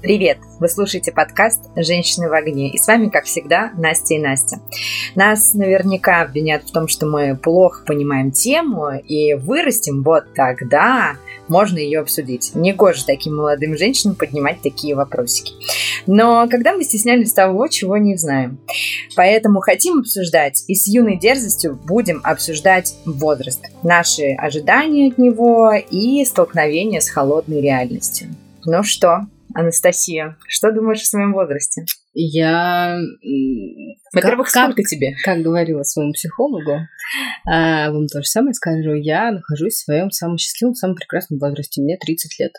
Привет! Вы слушаете подкаст «Женщины в огне». И с вами, как всегда, Настя и Настя. Нас наверняка обвинят в том, что мы плохо понимаем тему, и вырастем вот тогда можно ее обсудить. Не гоже таким молодым женщинам поднимать такие вопросики. Но когда мы стеснялись того, чего не знаем. Поэтому хотим обсуждать и с юной дерзостью будем обсуждать возраст, наши ожидания от него и столкновение с холодной реальностью. Ну что, Анастасия, что думаешь о своем возрасте? Я... Во-первых, как, сколько тебе? Как говорила своему психологу, а, вам то же самое скажу, я нахожусь в своем самом счастливом, самом прекрасном возрасте. Мне 30 лет.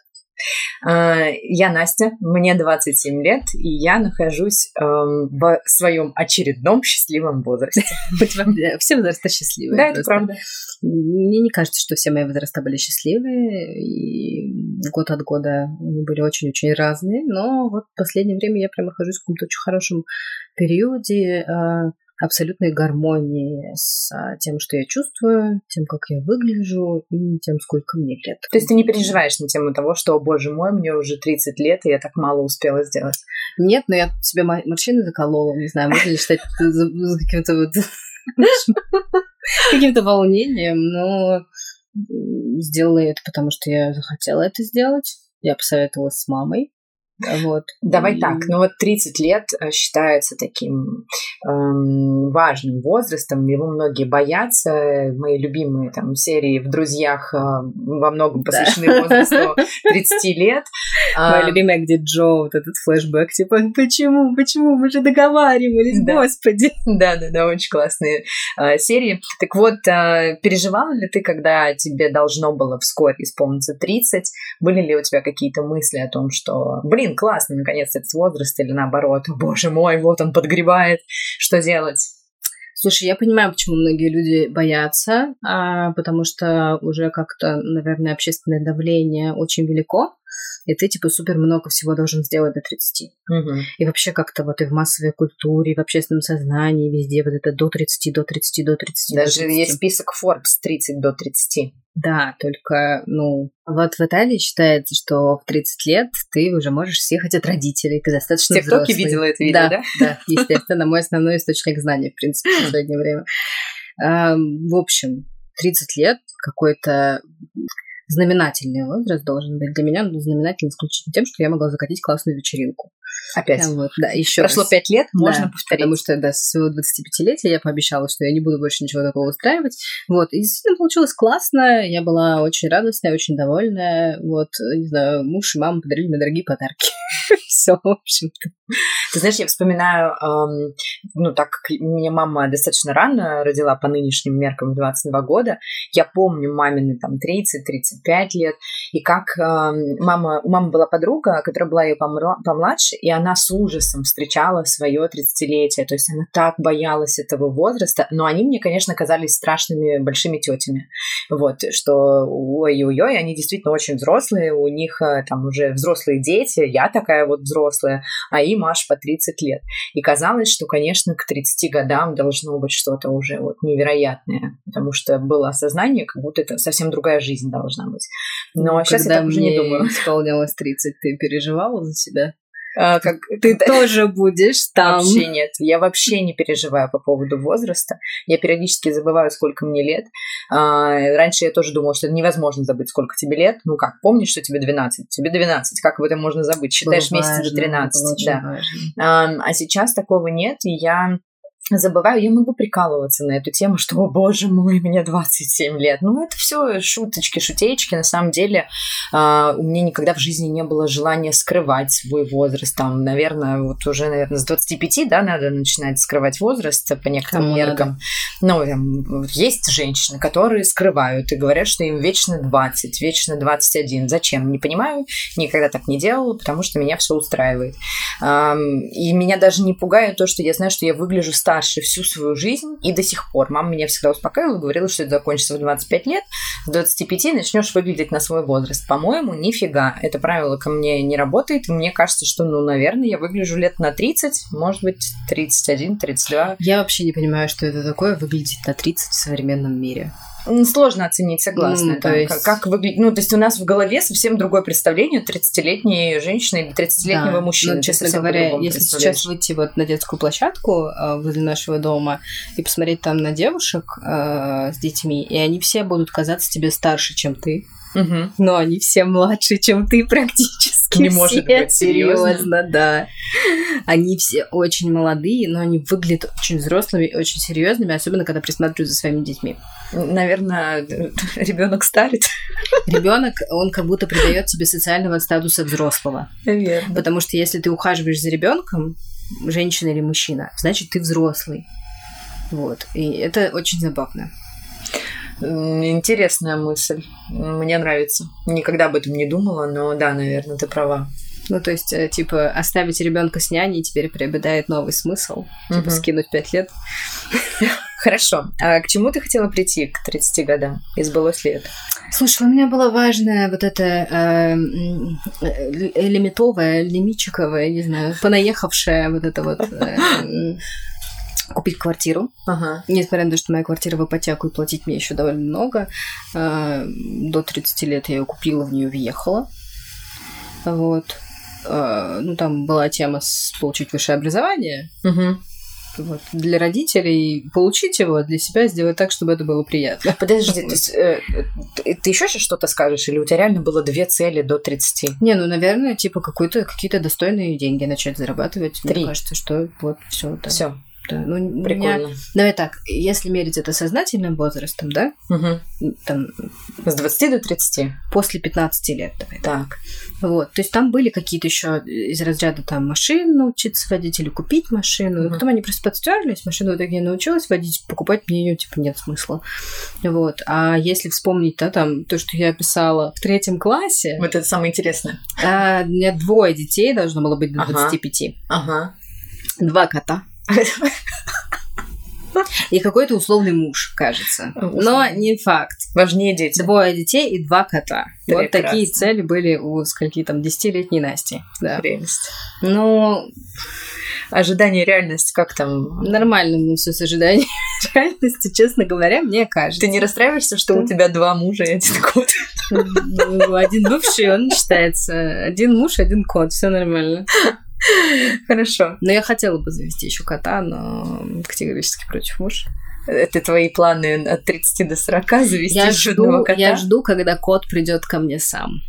А, я Настя, мне 27 лет, и я нахожусь эм, в своем очередном счастливом возрасте. Все возраста счастливые. Да, это правда. Мне не кажется, что все мои возраста были счастливые, и год от года они были очень-очень разные, но вот в последнее время я прям нахожусь в каком-то очень хорошем периоде а, абсолютной гармонии с а, тем, что я чувствую, тем, как я выгляжу и тем, сколько мне лет. То есть ты не переживаешь на тему того, что, о боже мой, мне уже 30 лет, и я так мало успела сделать? Нет, но я себе морщины заколола, не знаю, можно ли считать каким-то вот каким-то волнением, но сделала это, потому что я захотела это сделать. Я посоветовалась с мамой. Вот. Давай и... так, ну вот 30 лет э, считается таким эм, важным возрастом, его многие боятся. Мои любимые там серии в «Друзьях» э, во многом посвящены да. возрасту 30 лет. Моя любимая, где Джо, вот этот флешбэк, типа, почему, почему, мы же договаривались, да. господи. Да-да-да, очень классные э, серии. Так вот, э, переживала ли ты, когда тебе должно было вскоре исполниться 30? Были ли у тебя какие-то мысли о том, что, блин, блин, классно, наконец, этот возраст, или наоборот, боже мой, вот он подгребает, что делать? Слушай, я понимаю, почему многие люди боятся, а, потому что уже как-то, наверное, общественное давление очень велико, и ты, типа, супер много всего должен сделать до 30. Угу. И вообще как-то вот и в массовой культуре, и в общественном сознании, везде вот это до 30, до 30, до 30. Даже до 30. есть список Forbes 30 до 30. Да, только, ну, вот в Италии считается, что в 30 лет ты уже можешь съехать от родителей, ты достаточно В ТикТоке видела это видео, да? Да, да, естественно, мой основной источник знаний, в принципе, в последнее время. В общем, 30 лет какой-то знаменательный возраст должен быть. Для меня он знаменательный исключительно тем, что я могла закатить классную вечеринку. Опять. Вот, да, еще Прошло раз. пять лет, можно да, повторить. Потому что, да, со своего 25-летия я пообещала, что я не буду больше ничего такого устраивать. Вот, и действительно получилось классно. Я была очень радостная, очень довольная. Вот, не знаю, муж и мама подарили мне дорогие подарки. Все, в общем-то. Ты знаешь, я вспоминаю, эм, ну, так как меня мама достаточно рано родила по нынешним меркам в 22 года, я помню мамины там 30-35 лет, и как эм, мама, у мамы была подруга, которая была ее помладше, и она с ужасом встречала свое 30-летие, то есть она так боялась этого возраста, но они мне, конечно, казались страшными большими тетями, вот, что ой-ой-ой, они действительно очень взрослые, у них э, там уже взрослые дети, я такая вот взрослая, а им аж по 30 лет. И казалось, что, конечно, к 30 годам должно быть что-то уже вот невероятное, потому что было осознание, как будто это совсем другая жизнь должна быть. Но ну, сейчас я так уже не думаю. исполнялось 30, ты переживала за себя? А, как ты тоже будешь там. Вообще нет. Я вообще не переживаю по поводу возраста. Я периодически забываю, сколько мне лет. А, раньше я тоже думала, что это невозможно забыть, сколько тебе лет. Ну как, помнишь, что тебе 12? Тебе 12. Как об этом можно забыть? Считаешь месяц до 13. Да. А сейчас такого нет, и я забываю, я могу прикалываться на эту тему, что, о боже мой, мне 27 лет. Ну, это все шуточки, шутеечки. На самом деле, э, у меня никогда в жизни не было желания скрывать свой возраст. Там, наверное, вот уже, наверное, с 25, да, надо начинать скрывать возраст по некоторым Кому меркам. Надо? Ну, там, есть женщины, которые скрывают и говорят, что им вечно 20, вечно 21. Зачем? Не понимаю, никогда так не делала, потому что меня все устраивает. Э, и меня даже не пугает то, что я знаю, что я выгляжу старше старше всю свою жизнь и до сих пор. Мама меня всегда успокаивала, говорила, что это закончится в 25 лет, в 25 начнешь выглядеть на свой возраст. По-моему, нифига. Это правило ко мне не работает. Мне кажется, что, ну, наверное, я выгляжу лет на 30, может быть, 31, 32. Я вообще не понимаю, что это такое выглядеть на 30 в современном мире. Сложно оценить, согласна. Ну, то есть... как, как выглядит. Ну, то есть у нас в голове совсем другое представление 30-летней женщины или 30-летнего да. мужчины. Ну, честно говоря, если сейчас выйти вот на детскую площадку э, возле нашего дома и посмотреть там на девушек э, с детьми, и они все будут казаться тебе старше, чем ты. Угу. Но они все младше, чем ты практически. Не все. может быть, серьезно. серьезно, да. Они все очень молодые, но они выглядят очень взрослыми и очень серьезными, особенно когда присматривают за своими детьми. Наверное, ребенок старит. Ребенок, он как будто придает тебе социального статуса взрослого. Верно. Потому что если ты ухаживаешь за ребенком, женщина или мужчина, значит ты взрослый. Вот. И это очень забавно. Интересная мысль. Мне нравится. Никогда об этом не думала, но да, наверное, ты права. Ну, то есть, э, типа, оставить ребенка с няней теперь приобретает новый смысл. Типа, угу. скинуть пять лет. Хорошо. А к чему ты хотела прийти к 30 годам? Избылось ли это? Слушай, у меня была важная вот эта э, лимитовая, лимитчиковая, не знаю, понаехавшая вот это вот... Э, купить квартиру. Ага. Несмотря на то, что моя квартира в ипотеку и платить мне еще довольно много. Э, до 30 лет я ее купила, в нее въехала. Вот. Э, ну, там была тема с получить высшее образование. Угу. Вот. Для родителей получить его, для себя сделать так, чтобы это было приятно. Подожди, то есть, э, ты, ты еще что-то скажешь, или у тебя реально было две цели до 30? Не, ну, наверное, типа какой-то, какие-то достойные деньги начать зарабатывать. Три. Мне кажется, что вот все. Да. Все да. Ну, Прикольно. Меня... Давай так, если мерить это сознательным возрастом, да? Угу. Там... С 20 до 30? После 15 лет, давай. Так. Вот. То есть там были какие-то еще из разряда там машин научиться водить или купить машину. Угу. И потом они просто подстерлись, машину в итоге я научилась водить, покупать мне ее типа нет смысла. Вот. А если вспомнить, да, там то, что я писала в третьем классе. Вот это самое интересное. А, у меня двое детей должно было быть до ага. 25. Ага. Два кота. И какой-то условный муж, кажется. Но не факт. Важнее дети. Двое детей и два кота. Прекрасно. Вот такие цели были у скольки там десятилетней Насти. Да. Прелесть. Ну, ожидание реальность, как там? Нормально мне все с ожиданием реальности, честно говоря, мне кажется. Ты не расстраиваешься, что у тебя два мужа и один кот? Ну, один бывший, он считается. Один муж, один кот, все нормально. Хорошо. Но я хотела бы завести еще кота, но категорически против мужа. Это твои планы от 30 до 40 завести я жду, кота? Я жду, когда кот придет ко мне сам.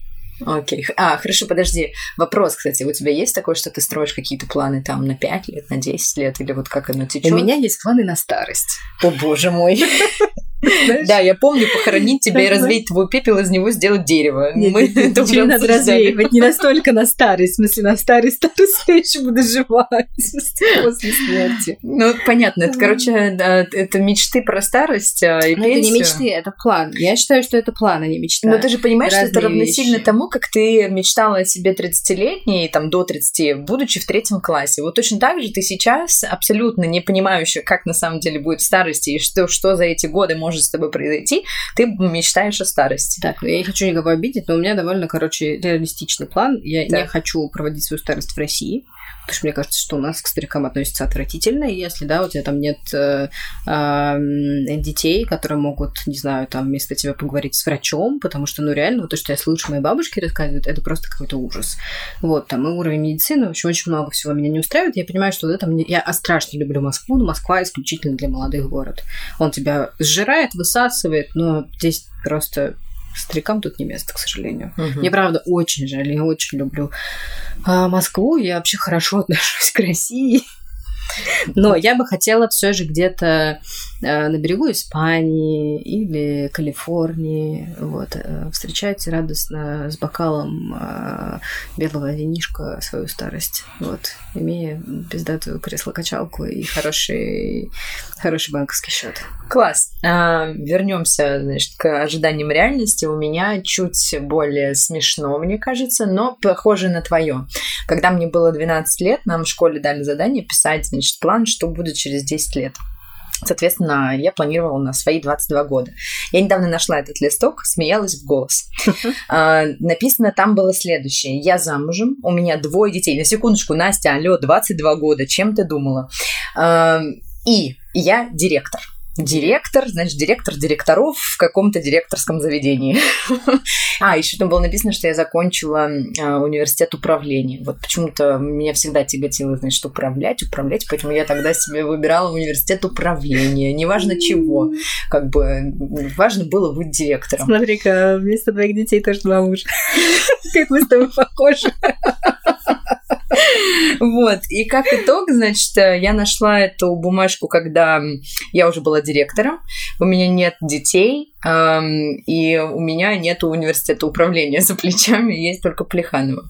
Окей. А, хорошо, подожди. Вопрос, кстати, у тебя есть такое, что ты строишь какие-то планы там на 5 лет, на 10 лет, или вот как оно течет? У меня есть планы на старость. О, боже мой. Да, я помню похоронить тебя и развеять твой пепел, из него сделать дерево. Мы это уже надо развеивать, не настолько на старость, в смысле, на старый старость я еще буду жива, после смерти. Ну, понятно, это, короче, это мечты про старость а, и это не мечты, это план. Я считаю, что это план, а не мечта. Но ты же понимаешь, что это равносильно тому, как ты мечтала о себе 30-летней, там, до 30, будучи в третьем классе. Вот точно так же ты сейчас абсолютно не понимающая, как на самом деле будет в старости и что, что за эти годы может может с тобой произойти, ты мечтаешь о старости. Так, я не хочу никого обидеть, но у меня довольно, короче, реалистичный план. Я так. не хочу проводить свою старость в России. Потому что мне кажется, что у нас к старикам относятся отвратительно, и если, да, у тебя там нет э, э, детей, которые могут, не знаю, там вместо тебя поговорить с врачом, потому что, ну, реально, вот то, что я слышу, мои бабушки рассказывают, это просто какой-то ужас. Вот, там и уровень медицины, в общем, очень много всего меня не устраивает. Я понимаю, что вот это мне... Я страшно люблю Москву, но Москва исключительно для молодых город. Он тебя сжирает, высасывает, но здесь просто Старикам тут не место, к сожалению. Угу. Мне, правда, очень жаль. Я очень люблю а, Москву. Я вообще хорошо отношусь к России. Но я бы хотела все же где-то э, на берегу Испании или Калифорнии вот, э, встречать радостно с бокалом э, белого винишка свою старость, вот, имея пиздатую кресло-качалку и хороший, хороший банковский счет. Класс. А, вернемся, значит, к ожиданиям реальности. У меня чуть более смешно, мне кажется, но похоже на твое. Когда мне было 12 лет, нам в школе дали задание писать значит, план, что будет через 10 лет. Соответственно, я планировала на свои 22 года. Я недавно нашла этот листок, смеялась в голос. А, написано там было следующее. Я замужем, у меня двое детей. На секундочку, Настя, алло, 22 года, чем ты думала? А, и я директор. Директор, значит, директор директоров в каком-то директорском заведении. А, еще там было написано, что я закончила а, университет управления. Вот почему-то меня всегда тяготило, значит, управлять, управлять, поэтому я тогда себе выбирала университет управления, неважно чего. Как бы важно было быть директором. Смотри-ка, вместо твоих детей тоже два мужа. Как мы с тобой похожи. Вот. И как итог, значит, я нашла эту бумажку, когда я уже была директором, у меня нет детей, и у меня нет университета управления за плечами, есть только Плеханова.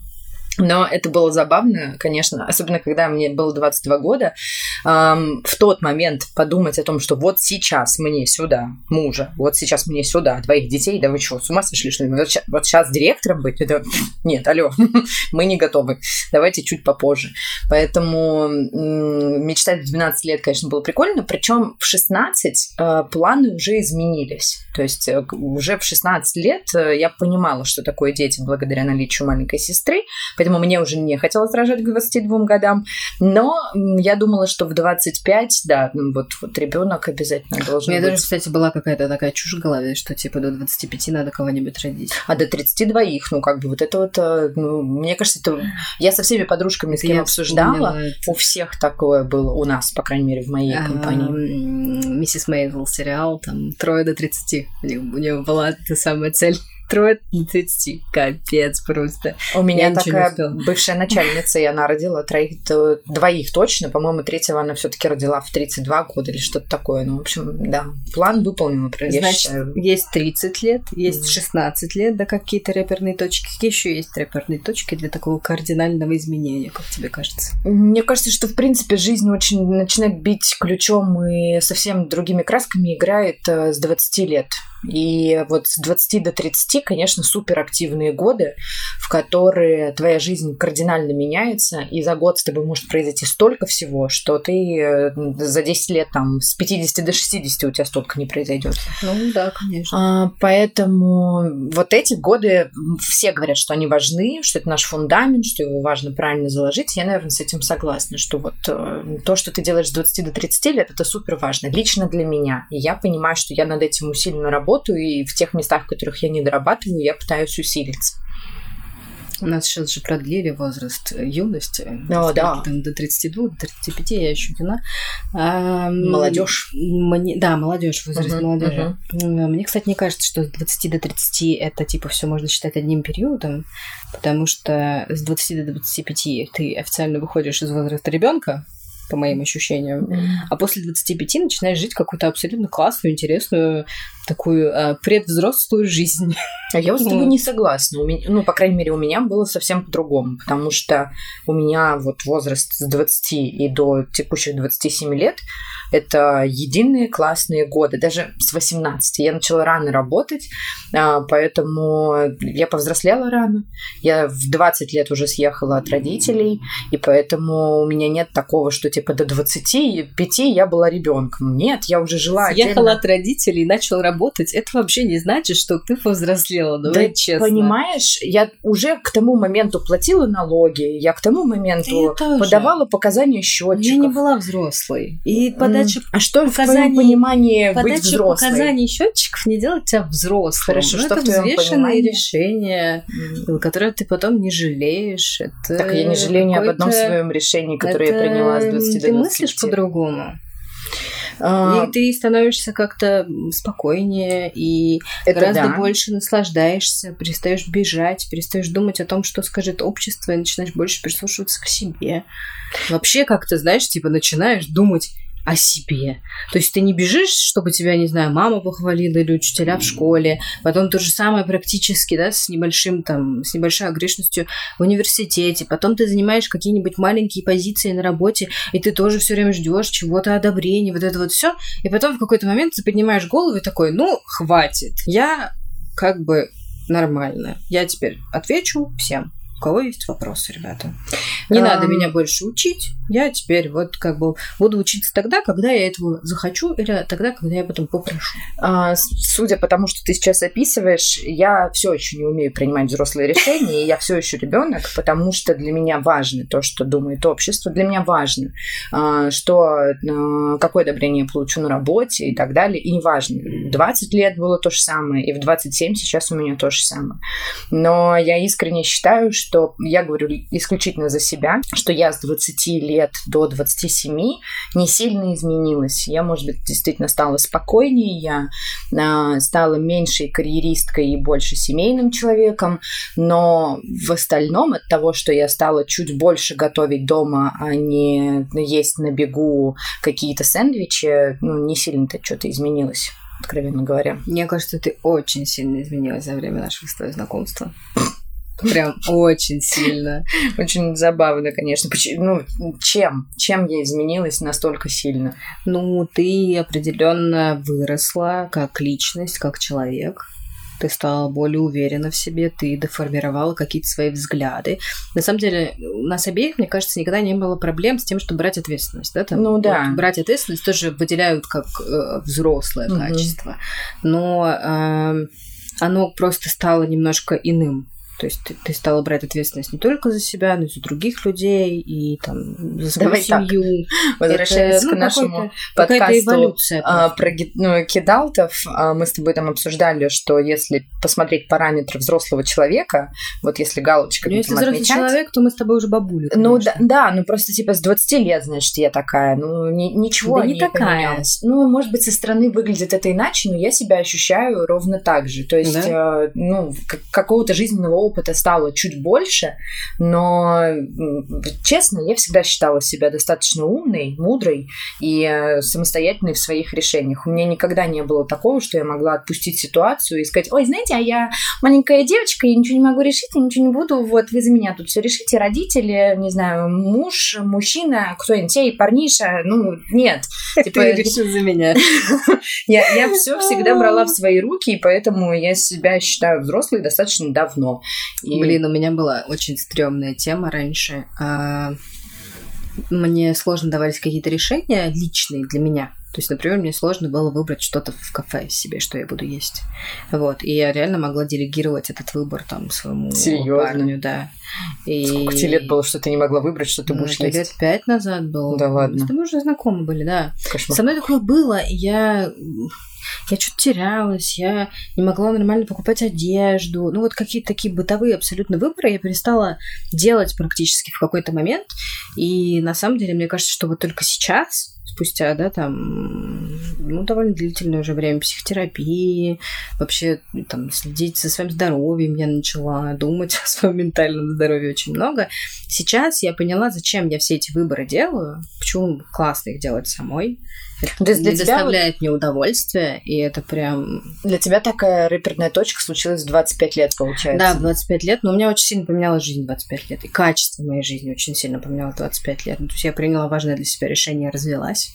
Но это было забавно, конечно, особенно когда мне было 22 года, эм, в тот момент подумать о том, что вот сейчас мне сюда мужа, вот сейчас мне сюда двоих детей, да вы что, с ума сошли, что ли? Вот сейчас, вот сейчас директором быть? Это... Нет, алло, мы не готовы, давайте чуть попозже. Поэтому мечтать в 12 лет, конечно, было прикольно, причем в 16 э, планы уже изменились. То есть э, уже в 16 лет э, я понимала, что такое дети благодаря наличию маленькой сестры, поэтому мне уже не хотелось рожать к 22 годам. Но я думала, что в 25, да, ну, вот, вот ребенок обязательно должен У меня быть. даже, кстати, была какая-то такая чушь в голове, что типа до 25 надо кого-нибудь родить. А до 32, ну как бы вот это вот, э, ну, мне кажется, это... Я со всеми подружками, с кем Я обсуждала, вспомнила у всех такое было, у нас, по крайней мере, в моей А, компании. Миссис Мейзел сериал, там трое до 30. У него была эта самая цель. Трое до 30. Капец просто. У меня Я такая бывшая начальница, и она родила троих, двоих точно, по-моему, третьего она все-таки родила в 32 года или что-то такое. Ну, в общем, да, план выполнила, я Значит, считаю. есть 30 лет, есть Мгм. 16 лет, да, какие-то реперные точки. Какие еще есть реперные точки для такого кардинального изменения, как тебе кажется? Мне кажется, что, в принципе, жизнь очень начинает бить ключом и совсем другими красками играет э, с 20 лет. И вот с 20 до 30, конечно, суперактивные годы, в которые твоя жизнь кардинально меняется, и за год с тобой может произойти столько всего, что ты э, за 10 лет там с 50 до 60 у тебя столько не произойдет. Ну да, конечно. А, Поэтому вот эти годы все говорят, что они важны, что это наш фундамент, что его важно правильно заложить. Я, наверное, с этим согласна, что вот э, то, что ты делаешь с 20 до 30 лет, это супер важно, лично для меня. И я понимаю, что я над этим усиленно работаю, и в тех местах, в которых я не дорабатываю, я пытаюсь усилиться. У нас сейчас же продлили возраст юности. О, да. Там до 32, до 35 я еще юна. А, Молодежь. Мне, да, молодежь, возраст Мгм, молодежи. М, Мне, кстати, не кажется, что с 20 до 30 это типа все можно считать одним периодом, потому что с 20 до 25 ты официально выходишь из возраста ребенка, по моим ощущениям, а после 25 начинаешь жить какую-то абсолютно классную, интересную, такую а, предвзрослую жизнь. А я вот с тобой не согласна. У меня, ну, по крайней мере, у меня было совсем по-другому, потому что у меня вот возраст с 20 и до текущих 27 лет это единые классные годы, даже с 18. Я начала рано работать, а, поэтому я повзрослела рано. Я в 20 лет уже съехала от родителей, и поэтому у меня нет такого, что типа до 25 я была ребенком. Нет, я уже жила Съехала отдельно. от родителей и начал работать. Это вообще не значит, что ты повзрослела. Давай Да, честно. Понимаешь, я уже к тому моменту платила налоги, я к тому моменту Я тоже. подавала показания Я счетчиков. не была взрослой. И подача А что в показаний- твоем понимании быть Подача взрослой? показаний счетчиков не делает тебя взрослым. Хорошо, Ну, что это в твоем взвешенные понимании? решения, М. которые ты потом не жалеешь. Это Так я не жалею ни об одном своем решении, которое я приняла с 20 до Ты 25. мыслишь по-другому. А, И ты становишься как-то спокойнее и это гораздо да. больше наслаждаешься, перестаешь бежать, перестаешь думать о том, что скажет общество, и начинаешь больше прислушиваться к себе. Вообще как-то, знаешь, типа начинаешь думать о себе. То есть ты не бежишь, чтобы тебя, не знаю, мама похвалила или учителя в школе, потом то же самое практически, да, с небольшим там, с небольшой огрешностью в университете, потом ты занимаешь какие-нибудь маленькие позиции на работе, и ты тоже все время ждешь чего-то одобрения, вот это вот все, и потом в какой-то момент ты поднимаешь голову и такой, ну, хватит, я как бы нормально, я теперь отвечу всем. У кого есть вопросы, ребята? Не um... надо меня больше учить. Я теперь вот как бы буду учиться тогда, когда я этого захочу, или тогда, когда я потом попрошу. Uh, судя по тому, что ты сейчас описываешь, я все еще не умею принимать взрослые решения, и я все еще ребенок, потому что для меня важно то, что думает общество. Для меня важно, uh, что uh, какое одобрение я получу на работе и так далее. И неважно, 20 лет было то же самое, и в 27 сейчас у меня то же самое. Но я искренне считаю, что я говорю исключительно за себя, что я с 20 лет до 27 не сильно изменилась. Я, может быть, действительно стала спокойнее, я э, стала меньшей карьеристкой и больше семейным человеком, но в остальном от того, что я стала чуть больше готовить дома, а не есть на бегу какие-то сэндвичи, ну, не сильно-то что-то изменилось откровенно говоря. Мне кажется, ты очень сильно изменилась за время нашего с тобой знакомства. Прям очень сильно. Очень забавно, конечно. Ну, чем? Чем я изменилась настолько сильно? Ну, ты определенно выросла как личность, как человек ты стала более уверена в себе, ты деформировала какие-то свои взгляды. На самом деле, у нас обеих, мне кажется, никогда не было проблем с тем, чтобы брать ответственность. Да? Там, ну да. Вот, брать ответственность тоже выделяют как э, взрослое угу. качество. Но э, оно просто стало немножко иным. То есть ты, ты стала брать ответственность не только за себя, но и за других людей, и там за свою Давай семью. Так. Возвращаясь Это, к ну, нашему подкасту а, про ну, кидалтов, а, мы с тобой там обсуждали, что если посмотреть параметры взрослого человека, вот если галочка ну, если взрослый отмечать, человек, то мы с тобой уже бабули. Ну да, да, ну просто типа с 20 лет, значит, я такая, ну ни, ничего да не, не такая. Поменялось. Ну, может быть, со стороны выглядит это иначе, но я себя ощущаю ровно так же. То есть, да? э, ну, какого-то жизненного опыта опыта стало чуть больше, но, честно, я всегда считала себя достаточно умной, мудрой и э, самостоятельной в своих решениях. У меня никогда не было такого, что я могла отпустить ситуацию и сказать, ой, знаете, а я маленькая девочка, я ничего не могу решить, я ничего не буду, вот вы за меня тут все решите, родители, не знаю, муж, мужчина, кто-нибудь, эй, парниша, ну, нет. Типа, Ты решил за меня. Я, я все всегда брала в свои руки, и поэтому я себя считаю взрослой достаточно давно. И... Блин, у меня была очень стрёмная тема раньше. А, мне сложно давались какие-то решения личные для меня. То есть, например, мне сложно было выбрать что-то в кафе себе, что я буду есть. Вот. И я реально могла делегировать этот выбор там своему Серьезно? парню, да. И... Сколько тебе лет было, что ты не могла выбрать, что ты ну, будешь есть? лет пять назад было. Да ладно. Мы уже знакомы были, да. Кошмар. Со мной такое было, я я что-то терялась, я не могла нормально покупать одежду. Ну, вот какие-то такие бытовые абсолютно выборы я перестала делать практически в какой-то момент. И на самом деле, мне кажется, что вот только сейчас, спустя, да, там, ну, довольно длительное уже время психотерапии, вообще там следить за своим здоровьем я начала, думать о своем ментальном здоровье очень много. Сейчас я поняла, зачем я все эти выборы делаю, почему классно их делать самой, это То есть для не тебя доставляет мне удовольствие, и это прям... Для тебя такая рэперная точка случилась в 25 лет, получается? Да, в 25 лет, но у меня очень сильно поменялась жизнь в 25 лет, и качество моей жизни очень сильно поменялось в 25 лет. Ну, то есть я приняла важное для себя решение, развелась.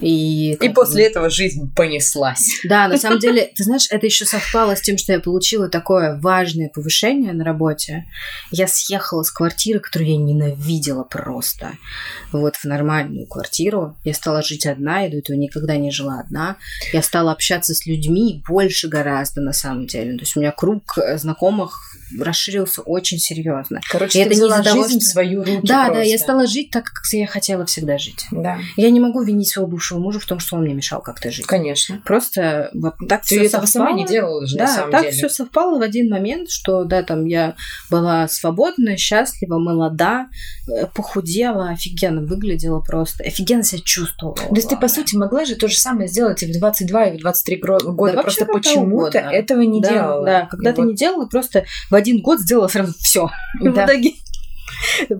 И, и после бы... этого жизнь понеслась. Да, на самом деле, ты знаешь, это еще совпало с тем, что я получила такое важное повышение на работе. Я съехала с квартиры, которую я ненавидела просто. Вот в нормальную квартиру. Я стала жить одна, я до этого никогда не жила одна. Я стала общаться с людьми больше гораздо на самом деле. То есть у меня круг знакомых расширился очень серьезно. Короче, и ты это взяла не жизнь в свою руки Да, просто. да, я стала жить так, как я хотела всегда жить. Да. Я не могу винить своего бывшего мужа в том, что он мне мешал как-то жить. Конечно. Просто вот так ты все совпало. сама не делала же, да, на самом так деле. все совпало в один момент, что да, там я была свободна, счастлива, молода, э, похудела, офигенно выглядела просто, офигенно себя чувствовала. То есть ты, по сути, могла же то же самое сделать и в 22, и в 23 года, да, просто почему-то этого не да, делала. Да, когда и ты вот... не делала, просто в один год сделала сразу все. Да.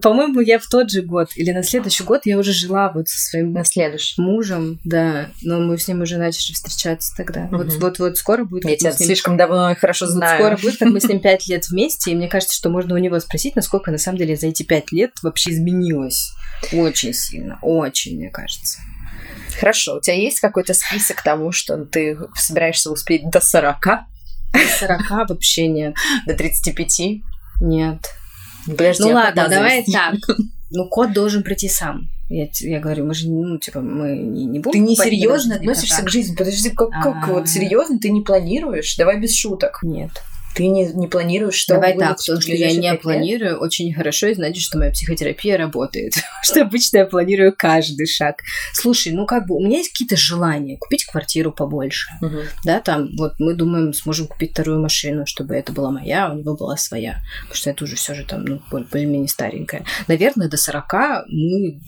По-моему, я в тот же год или на следующий год я уже жила вот со своим на следующий. мужем, да, но мы с ним уже начали встречаться тогда. Угу. Вот, вот, вот скоро будет. Я тебя ним... слишком давно и хорошо знаю. Вот скоро будет, как мы с ним пять лет вместе, и мне кажется, что можно у него спросить, насколько на самом деле за эти пять лет вообще изменилось. Очень сильно, очень, мне кажется. Хорошо, у тебя есть какой-то список того, что ты собираешься успеть до 40? До 40 вообще нет. До 35? Нет. Подожди, ну а ладно, давай так. Ну, кот должен прийти сам. Я, я говорю, мы же, ну, типа, мы не, не будем... Ты не серьезно недорогие относишься к жизни. Подожди, как, как А. вот серьезно ты не планируешь? Давай без шуток. Нет. Ты не, не планируешь, что Давай так, то, что я не планирую, очень хорошо, и значит, что моя психотерапия работает. Что обычно я планирую каждый шаг. Слушай, ну как бы у меня есть какие-то желания купить квартиру побольше. Мгм. Да, там вот мы думаем, сможем купить вторую машину, чтобы это была моя, а у него была своя. Потому что это уже все же там, ну, более- более-менее старенькая. Наверное, до 40 мы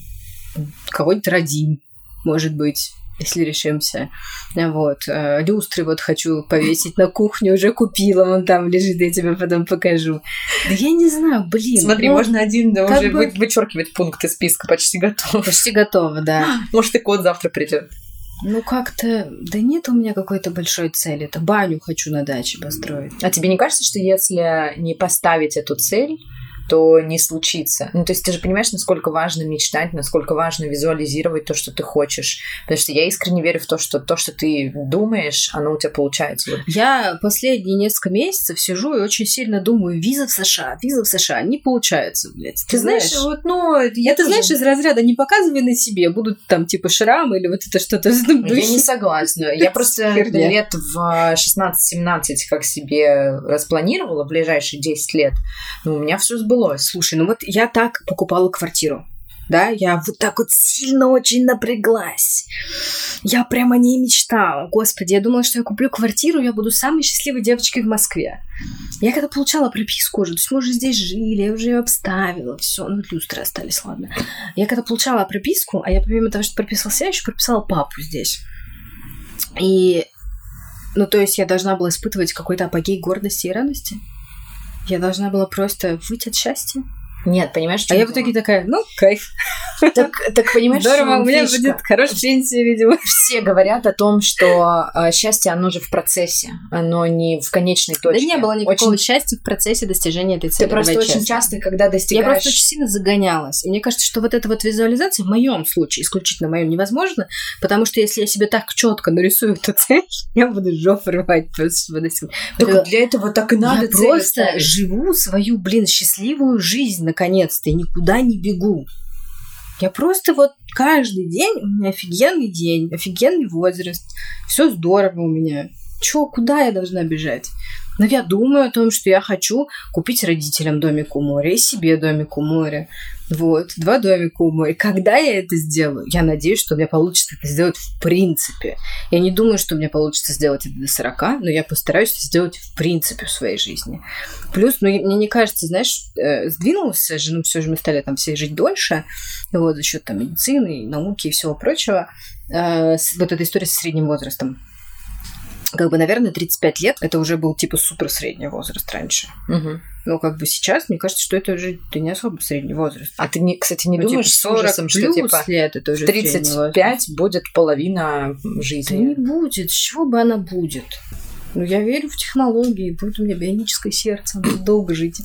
кого-нибудь родим, может быть если решимся. Вот. э, Люстры вот хочу повесить на кухню, уже купила, он там лежит, я тебе потом покажу. Да я не знаю, блин. Смотри, ну, можно один да, уже бы- вы- вычеркивать пункт из списка, почти готов. Почти готово, да. Может, и кот завтра придет. Ну, как-то... Да нет у меня какой-то большой цели. Это баню хочу на даче построить. А тебе не кажется, что если не поставить эту цель, то не случится. Ну, то есть ты же понимаешь, насколько важно мечтать, насколько важно визуализировать то, что ты хочешь. Потому что я искренне верю в то, что то, что ты думаешь, оно у тебя получается. Вот Я последние несколько месяцев сижу и очень сильно думаю, виза в США, виза в США. Не получается, блядь. Ты знаешь, вот, ну, я Это, тоже- знаешь, из разряда не показывай на себе, будут там типа шрамы или вот это что-то этом Я не согласна. Я просто лет в 16-17 как себе распланировала ближайшие 10 лет. Ну, у меня все сбылось. Слушай, ну вот я так покупала квартиру. Да, я вот так вот сильно очень напряглась. Я прямо не мечтала. Господи, я думала, что я куплю квартиру, я буду самой счастливой девочкой в Москве. Я когда получала прописку уже, то есть мы уже здесь жили, я уже ее обставила, все, ну люстры остались, ладно. Я когда получала прописку, а я помимо того, что прописалась, я еще прописала папу здесь. И, ну то есть я должна была испытывать какой-то апогей гордости и радости. Я должна была просто выйти от счастья. Нет, понимаешь, А я в итоге такая, ну, кайф. Так, так понимаешь, Здорово, у меня фишка? будет хорошая пенсия, видимо. Все говорят о том, что э, счастье, оно же в процессе, оно не в конечной точке. Да не было никакого Очень- счастья в процессе достижения этой цели. Ты просто очень честно. часто, когда Я достигаешь... просто очень сильно загонялась. И мне кажется, что вот эта вот визуализация в моем случае, исключительно в моем, невозможно, потому что если я себе так четко нарисую эту цель, я буду жопу рвать просто, чтобы достигнуть. Это- для этого так и надо я просто ставить. живу свою, блин, счастливую жизнь наконец-то и никуда не бегу. Я просто вот каждый день, у меня офигенный день, офигенный возраст, все здорово у меня. Чё, куда я должна бежать? Но я думаю о том, что я хочу купить родителям домик у моря и себе домик у моря. Вот, два домика у моря. Когда я это сделаю? Я надеюсь, что у меня получится это сделать в принципе. Я не думаю, что у меня получится сделать это до 40, но я постараюсь сделать в принципе в своей жизни. Плюс, ну, мне не кажется, знаешь, э, сдвинулась же, ну, все же мы стали там все жить дольше, вот, за счет там медицины, науки и всего прочего. Э, вот эта история с средним возрастом. Как бы, наверное, 35 лет это уже был типа супер средний возраст раньше. Мгм. Но как бы сейчас, мне кажется, что это уже да не особо средний возраст. А ты, не, кстати, не Ну, думаешь типа, с ужасом, что типа лет это уже в средний возраст? 35 будет половина Да жизни? не будет. С чего бы она будет? Ну, я верю в технологии, будет у меня бионическое сердце, буду долго жить.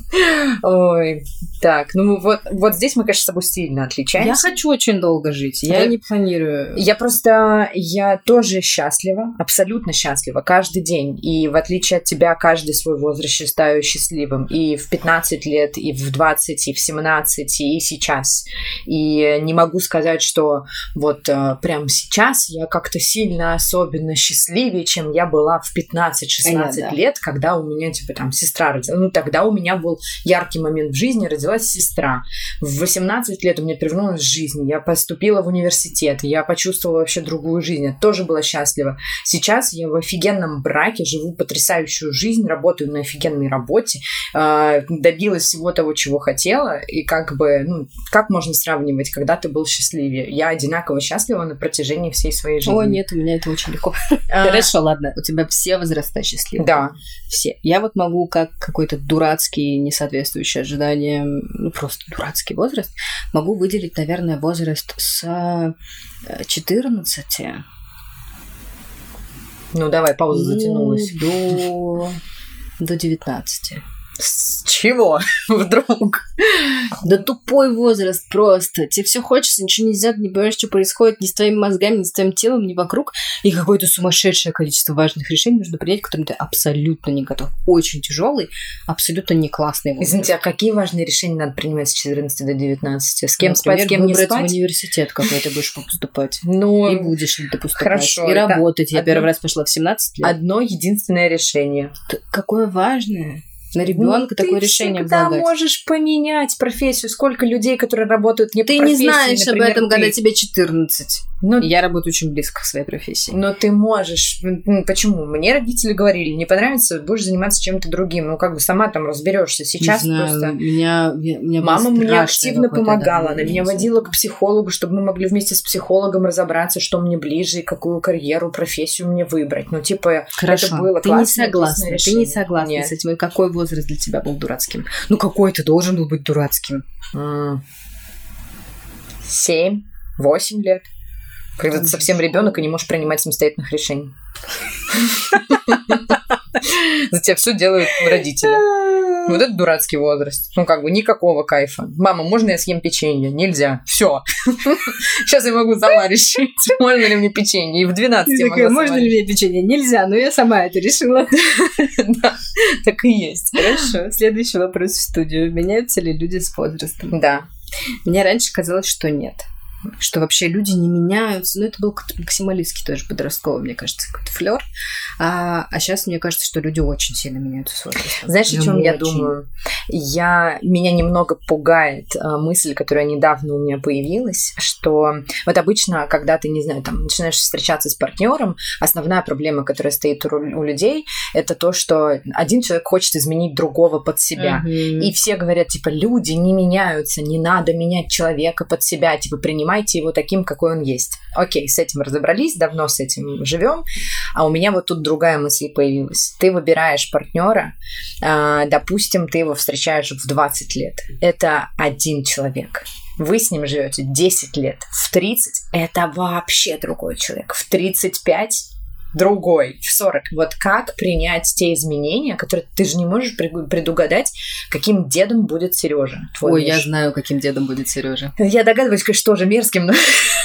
Ой, так, ну вот, вот здесь мы, конечно, с тобой сильно Я отличаемся. хочу очень долго жить, я Да. не планирую. Я просто, я тоже счастлива, абсолютно счастлива каждый день. И в отличие от тебя, каждый свой возраст считаю счастливым. И в 15 лет, и в 20, и в 17, и сейчас. И не могу сказать, что вот э, прямо сейчас я как-то сильно особенно счастливее, чем я была в 15-16 Понятно. лет, когда у меня, типа, там, сестра родилась. Ну, тогда у меня был яркий момент в жизни, родилась сестра. В 18 лет у меня перевернулась жизнь. Я поступила в университет. Я почувствовала вообще другую жизнь. Я тоже была счастлива. Сейчас я в офигенном браке, живу потрясающую жизнь, работаю на офигенной работе, э, добилась всего того, чего хотела. И как бы, ну, как можно сравнивать, когда ты был счастливее? Я одинаково счастлива на протяжении всей своей жизни. О, нет, у меня это очень легко. А, Хорошо, ладно, у тебя все возраста счастливы. Да. Все. Я вот могу как какой-то дурацкий, не соответствующий ожиданиям, ну просто дурацкий возраст, могу выделить, наверное, возраст с э, 14 Ну, давай, пауза ну, затянулась. до, до 19. С чего вдруг? Да тупой возраст просто. Тебе все хочется, ничего нельзя, не понимаешь, что происходит ни с твоими мозгами, ни с твоим телом, ни вокруг. И какое-то сумасшедшее количество важных решений нужно принять, к которым ты абсолютно не готов. Очень тяжелый, абсолютно не классный возраст. Извините, а какие важные решения надо принимать с 14 до 19? С кем Например, спать, с кем не выбрать в спать? университет, какой ты будешь поступать. Ну, И будешь ли ты поступать. Хорошо, И работать. Я одно- первый раз пошла в 17 лет. одно единственное решение. Какое важное. На ребенка Ну, такое ты решение всегда можешь поменять профессию. Сколько людей, которые работают не по Ты не профессии, знаешь об например, этом, ты. когда тебе 14. Ну, Я работаю очень близко к своей профессии. Но ты можешь. Почему? Мне родители говорили, не понравится, будешь заниматься чем-то другим. Ну, как бы сама там разберешься. Сейчас не знаю, просто. меня, меня Мама мне активно помогала. Она меня водила к психологу, чтобы мы могли вместе с психологом разобраться, что мне ближе и какую карьеру, профессию мне выбрать. Ну, типа, Хорошо, это было ты не согласна, ты не согласна Нет. с этим. И какой возраст для тебя был дурацким? Ну какой ты должен был быть дурацким? Семь, восемь лет. Когда ты совсем ребенок и не можешь принимать самостоятельных решений. За тебя все делают родители. Вот это дурацкий возраст. Ну, как бы никакого кайфа. Мама, можно я съем печенье? Нельзя. Все. Сейчас я могу сама решить, можно ли мне печенье. И в 12 я могла сама решить. мне печенье? Нельзя, но я сама это решила. Да, так и есть. Хорошо, следующий вопрос в студию. Меняются ли люди с возрастом? Да. Мне раньше казалось, что нет. Что вообще люди не меняются. Ну, это был максималистский тоже подростковый, мне кажется, какой-то флер. А, а сейчас мне кажется, что люди очень сильно меняются с возрастом. Знаешь, о чем я очень. думаю? Я, меня немного пугает э, мысль, которая недавно у меня появилась, что вот обычно, когда ты, не знаю, там, начинаешь встречаться с партнером, основная проблема, которая стоит у, у людей, это то, что один человек хочет изменить другого под себя. Мгм. И все говорят, типа, люди не меняются, не надо менять человека под себя, типа, принимайте его таким, какой он есть. Окей, с этим разобрались, давно с этим живем, а у меня вот тут другая мысль появилась. Ты выбираешь партнера, а, допустим, ты его встречаешь в 20 лет. Это один человек. Вы с ним живете 10 лет. В 30 это вообще другой человек. В 35 другой, в 40. Вот как принять те изменения, которые ты же не можешь пред- предугадать, каким дедом будет Сережа. Ой, я знаю, каким дедом будет Сережа. Я догадываюсь, конечно, тоже мерзким, но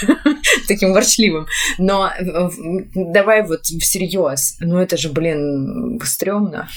таким ворчливым. Но э, давай вот всерьез. Ну это же, блин, стрёмно.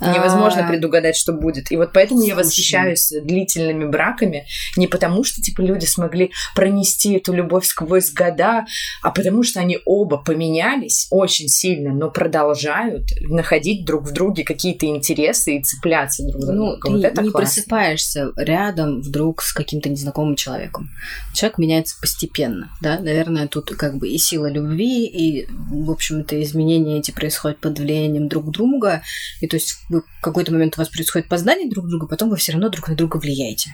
Невозможно А, предугадать, что будет. И вот поэтому я Слушай. восхищаюсь длительными браками не потому, что типа люди смогли пронести эту любовь сквозь года, а потому что они оба поменялись очень сильно, но продолжают находить друг в друге какие-то интересы и цепляться друг за Ну, друга. ты вот это не классно. просыпаешься рядом вдруг с каким-то незнакомым человеком. Человек меняется постепенно, да. Наверное, тут как бы и сила любви, и, в общем-то, изменения эти происходят под влиянием друг друга. И то есть вы, в какой-то момент у вас происходит познание друг друга, потом вы все равно друг на друга влияете.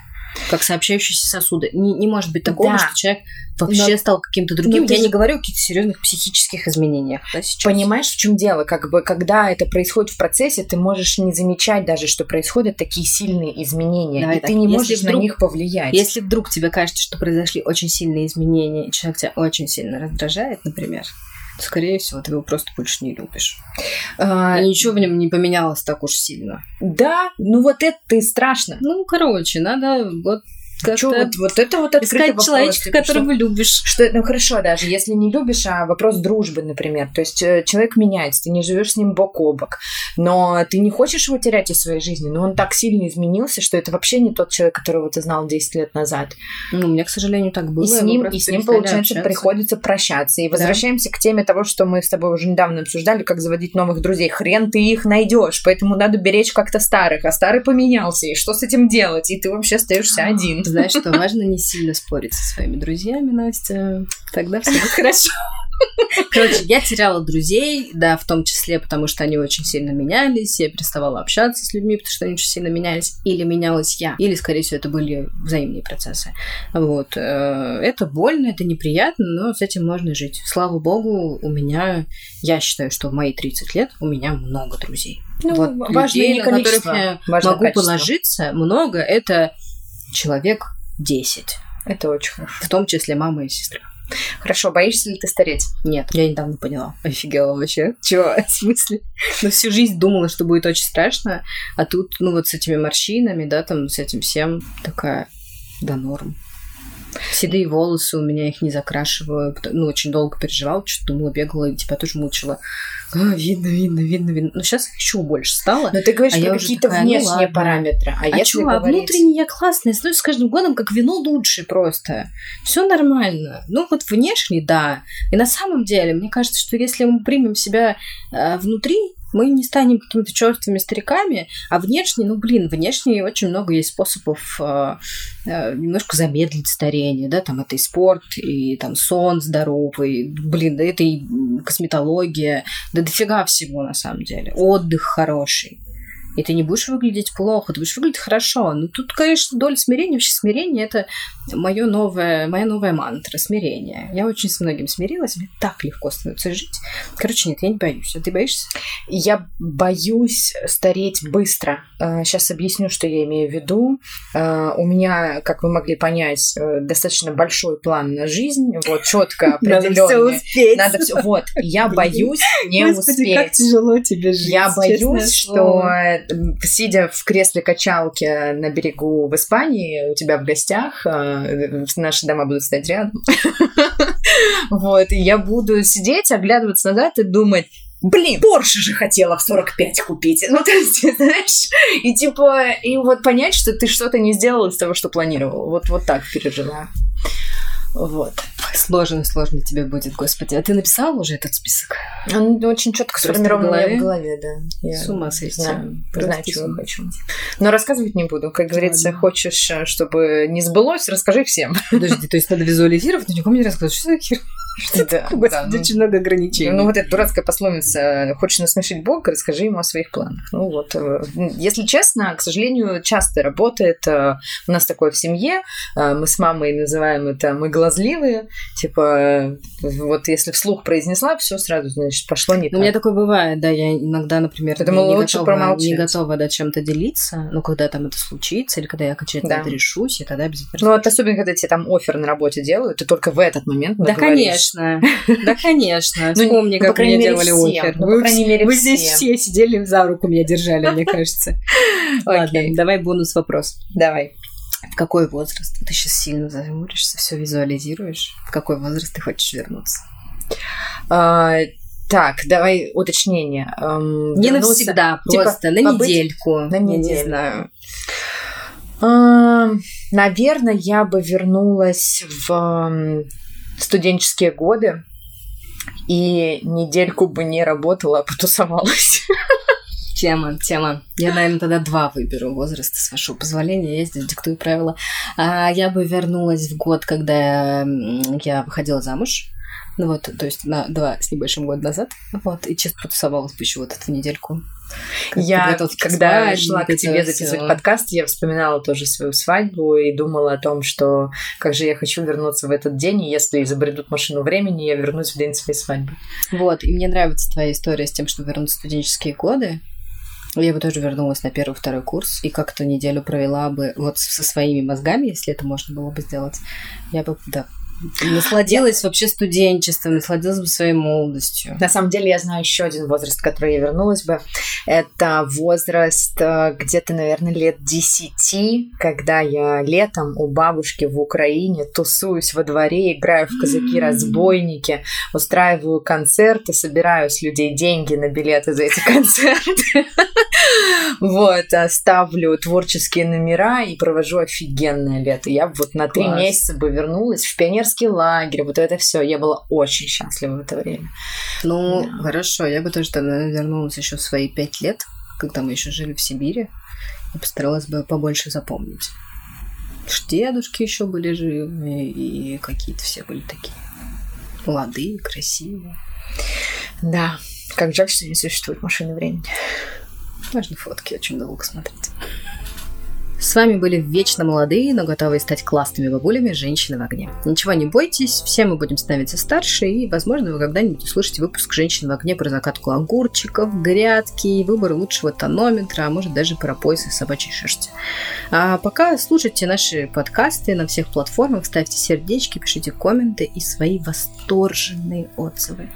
Как сообщающиеся сосуды. Не, не может быть такого, Да. что человек вообще Но- стал каким-то другим. Я же- не говорю о каких-то серьезных психических изменениях. Да, сейчас. Понимаешь, в чем дело? Как бы, когда это происходит в процессе, ты можешь не замечать даже, что происходят такие сильные изменения, Давай и так, ты не если можешь на вдруг- них повлиять. Если вдруг тебе кажется, что произошли очень сильные изменения, и человек тебя очень сильно раздражает, например, скорее всего, ты его просто больше не любишь. А, ничего в нем не поменялось так уж сильно. да, ну вот это и страшно. Ну, короче, надо вот Чё, как-то вот, вот это вот открытый искать вопрос, человечка, которого любишь. Что, ну хорошо, даже если не любишь, а вопрос дружбы, например. То есть э, человек меняется, ты не живешь с ним бок о бок, но ты не хочешь его терять из своей жизни, но он так сильно изменился, что это вообще не тот человек, которого ты знал 10 лет назад. Ну, у меня, к сожалению, так было. и с ним, и с ним получается, общаться. приходится прощаться. И Да. возвращаемся к теме того, что мы с тобой уже недавно обсуждали, как заводить новых друзей. Хрен ты их найдешь, поэтому надо беречь как-то старых, а старый поменялся, и что с этим делать? И ты вообще остаешься один. Знаешь, что важно не сильно спорить со своими друзьями, Настя. Тогда все будет хорошо. Короче, я теряла друзей, да, в том числе, потому что они очень сильно менялись, я переставала общаться с людьми, потому что они очень сильно менялись, или менялась я, или, скорее всего, это были взаимные процессы. Вот. э, Это больно, это неприятно, но с этим можно жить. Слава богу, у меня, я считаю, что в мои 30 лет у меня много друзей. Ну, вот важно людей, не на которых я важно могу качество. положиться, много, это человек 10. Это очень хорошо. В том числе мама и сестра. Хорошо, боишься ли ты стареть? Нет, я недавно поняла. Офигела вообще. Чего? В смысле? Ну, всю жизнь думала, что будет очень страшно, а тут, ну, вот с этими морщинами, да, там, с этим всем такая, да, норм. Седые волосы у меня их не закрашиваю. Ну, очень долго переживала, что думала, бегала, и тебя тоже мучила. А, видно, видно, видно, видно. Но сейчас еще больше стало. Но ты говоришь а про какие-то такая, внешние ну, параметры. А, а если что, говорить... а внутренне я классная. Становлюсь с каждым годом как вино лучше просто. Все нормально. Ну, вот внешне, да. И на самом деле, мне кажется, что если мы примем себя э, внутри, мы не станем какими-то черствыми стариками, а внешне, ну, блин, внешне очень много есть способов э, э, немножко замедлить старение, да, там это и спорт, и там сон здоровый, блин, это и косметология, да дофига всего на самом деле, отдых хороший и ты не будешь выглядеть плохо, ты будешь выглядеть хорошо. Ну, тут, конечно, доля смирения, вообще смирение – это моё новое, моя новая мантра – смирение. Я очень с многим смирилась, мне так легко становится жить. Короче, нет, я не боюсь. А ты боишься? Я боюсь стареть быстро. Сейчас а, объясню, что я имею в виду. А, у меня, как вы могли понять, э, достаточно большой план на жизнь, вот четко определенный. Надо все успеть. Надо все. Вот, я боюсь не Господи, успеть. как тяжело тебе жить. Я боюсь, что сидя в кресле качалки на берегу в Испании, у тебя в гостях, э, наши дома будут стоять рядом. Вот, я буду сидеть, оглядываться назад и думать, блин, Порше же хотела в 45 купить. Ну, то есть, знаешь, и типа, и вот понять, что ты что-то не сделал из того, что планировал. Вот, вот так переживаю. Вот. Сложно, сложно тебе будет, господи. А ты написал уже этот список? Он очень четко сформирован в голове, в голове да. Я С ума сойти. Знаю, знаю чего хочу. Но рассказывать не буду. Как говорится, Ладно. хочешь, э, чтобы не сбылось, расскажи всем. Подожди, то есть надо визуализировать, но никому не рассказывать. Что за хер? Что да, такое? Да, ну, очень много ограничений. Ну, вот эта дурацкая пословица «Хочешь насмешить Бога, расскажи ему о своих планах». Ну, вот. Э, если честно, к сожалению, часто работает. Э, у нас такое в семье. Мы с мамой называем это «мы глазливые». Типа, вот если вслух произнесла, все сразу, значит, пошло не так. У меня такое бывает, да. Я иногда, например, Поэтому не, лучше готова, не готова да, чем-то делиться. Но когда там это случится, или когда я окончательно да. это решусь, я тогда обязательно Ну, вот особенно, когда тебе там офер на работе делают, ты только в этот момент Да, конечно. Да, конечно. Ну, Вспомни, как мне делали офер. Ну, мере, Вы здесь все сидели за руку меня держали, мне кажется. Ладно, давай бонус вопрос. Давай. В какой возраст? Ты сейчас сильно зажмуришься, все визуализируешь. В какой возраст ты хочешь вернуться? А, так, давай уточнение. Эм, не вернуться, навсегда, типа, просто на побыть... недельку. На неделю. не знаю. Эм, наверное, я бы вернулась в эм, студенческие годы и недельку бы не работала, а потусовалась. Тема, тема. Я, наверное, тогда два выберу возраста, с вашего позволения. Я здесь диктую правила. А я бы вернулась в год, когда я выходила замуж. Ну вот, то есть на два с небольшим год назад. Вот, и чисто потусовалась бы еще вот эту недельку. Я, когда шла к тебе записывать подкаст, я вспоминала тоже свою свадьбу и думала о том, что как же я хочу вернуться в этот день, и если изобретут машину времени, я вернусь в день своей свадьбы. Вот, и мне нравится твоя история с тем, что вернуть студенческие годы, я бы тоже вернулась на первый-второй курс и как-то неделю провела бы вот со своими мозгами, если это можно было бы сделать. Я бы, да, Насладилась вообще студенчеством, насладилась бы своей молодостью. На самом деле я знаю еще один возраст, который я вернулась бы. Это возраст э, где-то, наверное, лет десяти, когда я летом у бабушки в Украине тусуюсь во дворе, играю в казаки-разбойники, устраиваю концерты, собираю с людей деньги на билеты за эти концерты. Вот, а ставлю творческие номера и провожу офигенное лето. Я вот на три месяца бы вернулась в пионерский лагерь, вот это все. Я была очень счастлива в это время. Ну, да. хорошо, я бы тоже тогда вернулась еще в свои пять лет, когда мы еще жили в Сибири, и постаралась бы побольше запомнить. Дедушки еще были живы, и какие-то все были такие молодые, красивые. Да, как жаль, что не существует машины времени. Можно фотки очень долго смотреть. С вами были вечно молодые, но готовые стать классными бабулями женщины в огне. Ничего не бойтесь, все мы будем становиться старше, и, возможно, вы когда-нибудь услышите выпуск «Женщин в огне» про закатку огурчиков, грядки, выбор лучшего тонометра, а может даже про пояс из собачьей шерсти. А пока слушайте наши подкасты на всех платформах, ставьте сердечки, пишите комменты и свои восторженные отзывы.